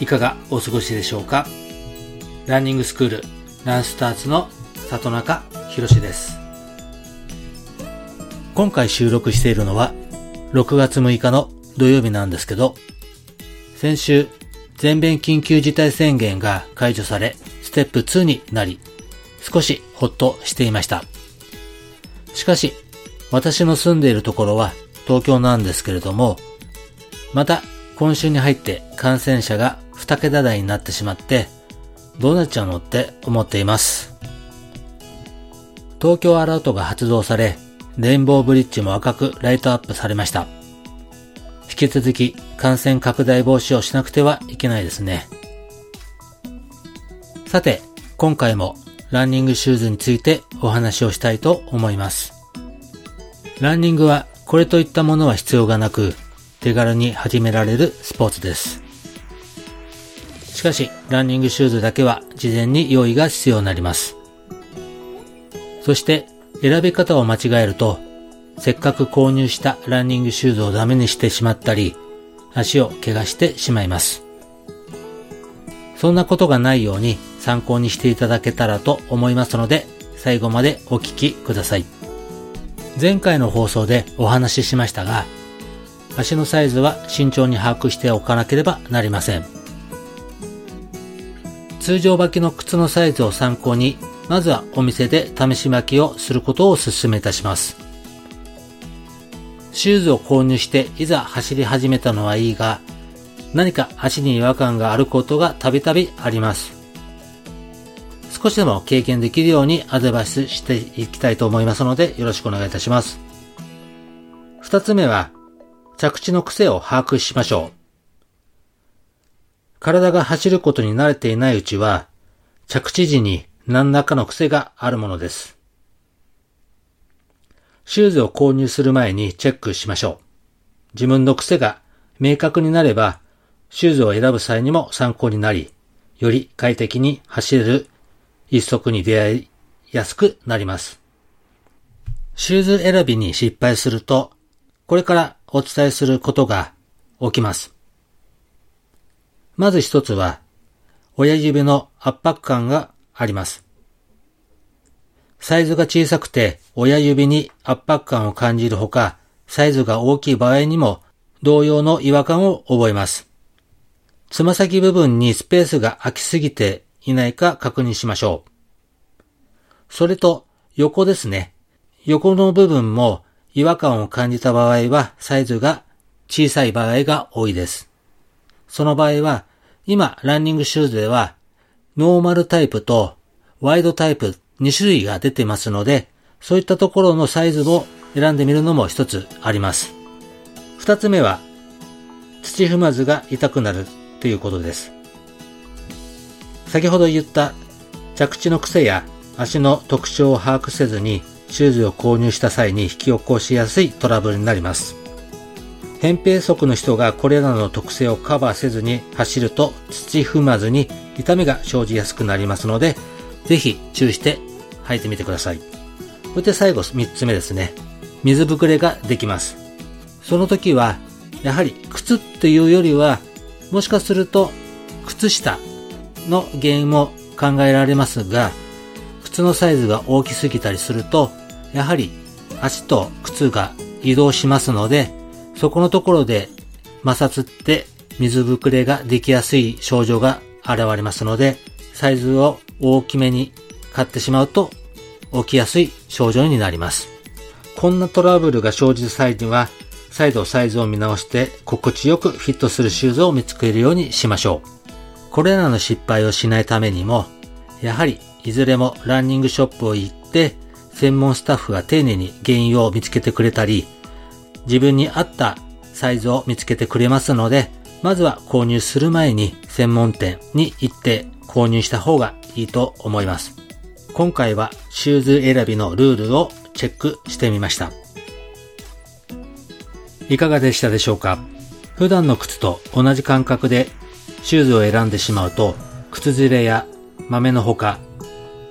いかがお過ごしでしょうか？ランニングスクールランスターズの里中博です。今回収録しているのは6月6日の土曜日なんですけど先週全米緊急事態宣言が解除されステップ2になり少しほっとしていました。しかし私の住んでいるところは東京なんですけれどもまた今週に入って感染者が2桁台になってしまって、どうなっちゃうのって思っています。東京アラートが発動され、レインボーブリッジも赤くライトアップされました。引き続き感染拡大防止をしなくてはいけないですね。さて、今回もランニングシューズについてお話をしたいと思います。ランニングはこれといったものは必要がなく、手軽に始められるスポーツです。しかし、ランニングシューズだけは事前に用意が必要になります。そして、選び方を間違えると、せっかく購入したランニングシューズをダメにしてしまったり、足を怪我してしまいます。そんなことがないように参考にしていただけたらと思いますので、最後までお聞きください。前回の放送でお話ししましたが、足のサイズは慎重に把握しておかなければなりません。通常履きの靴のサイズを参考に、まずはお店で試し履きをすることをお勧めいたします。シューズを購入していざ走り始めたのはいいが、何か足に違和感があることがたびたびあります。少しでも経験できるようにアドバイスしていきたいと思いますのでよろしくお願いいたします。二つ目は、着地の癖を把握しましょう。体が走ることに慣れていないうちは、着地時に何らかの癖があるものです。シューズを購入する前にチェックしましょう。自分の癖が明確になれば、シューズを選ぶ際にも参考になり、より快適に走れる一足に出会いやすくなります。シューズ選びに失敗すると、これからお伝えすることが起きます。まず一つは、親指の圧迫感があります。サイズが小さくて親指に圧迫感を感じるほか、サイズが大きい場合にも同様の違和感を覚えます。つま先部分にスペースが空きすぎていないか確認しましょう。それと横ですね。横の部分も違和感を感じた場合はサイズが小さい場合が多いです。その場合は、今、ランニングシューズでは、ノーマルタイプとワイドタイプ2種類が出てますので、そういったところのサイズを選んでみるのも一つあります。二つ目は、土踏まずが痛くなるということです。先ほど言った着地の癖や足の特徴を把握せずにシューズを購入した際に引き起こしやすいトラブルになります。扁平足の人がこれらの特性をカバーせずに走ると土踏まずに痛みが生じやすくなりますので、ぜひ注意して履いてみてください。そして最後3つ目ですね。水ぶくれができます。その時は、やはり靴っていうよりは、もしかすると靴下の原因も考えられますが、靴のサイズが大きすぎたりすると、やはり足と靴が移動しますので、そこのところで摩擦って水ぶくれができやすい症状が現れますので、サイズを大きめに買ってしまうと起きやすい症状になります。こんなトラブルが生じる際には、再度サイズを見直して心地よくフィットするシューズを見つけるようにしましょう。これらの失敗をしないためにも、やはりいずれもランニングショップを行って、専門スタッフが丁寧に原因を見つけてくれたり、自分に合ったサイズを見つけてくれますので、まずは購入する前に専門店に行って購入した方がいいと思います。今回はシューズ選びのルールをチェックしてみました。いかがでしたでしょうか？普段の靴と同じ感覚でシューズを選んでしまうと靴ずれや豆のほか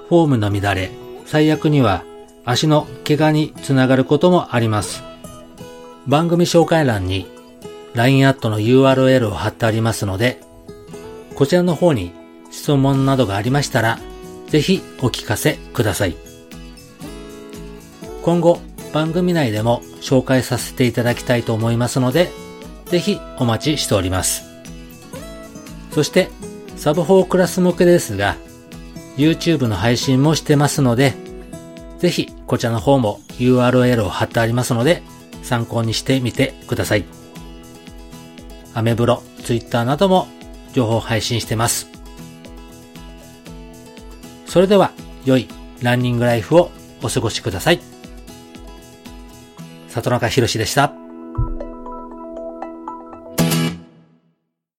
フォームの乱れ最悪には足の怪我につながることもあります。番組紹介欄に LINE アットの URL を貼ってありますので、こちらの方に質問などがありましたら、ぜひお聞かせください。今後、番組内でも紹介させていただきたいと思いますので、ぜひお待ちしております。そして、サブ4クラス向けですが、YouTube の配信もしてますので、ぜひこちらの方も URL を貼ってありますので参考にしてみてください。アメブロ、ツイッターなども情報配信してます。それでは良いランニングライフをお過ごしください。里中博でした。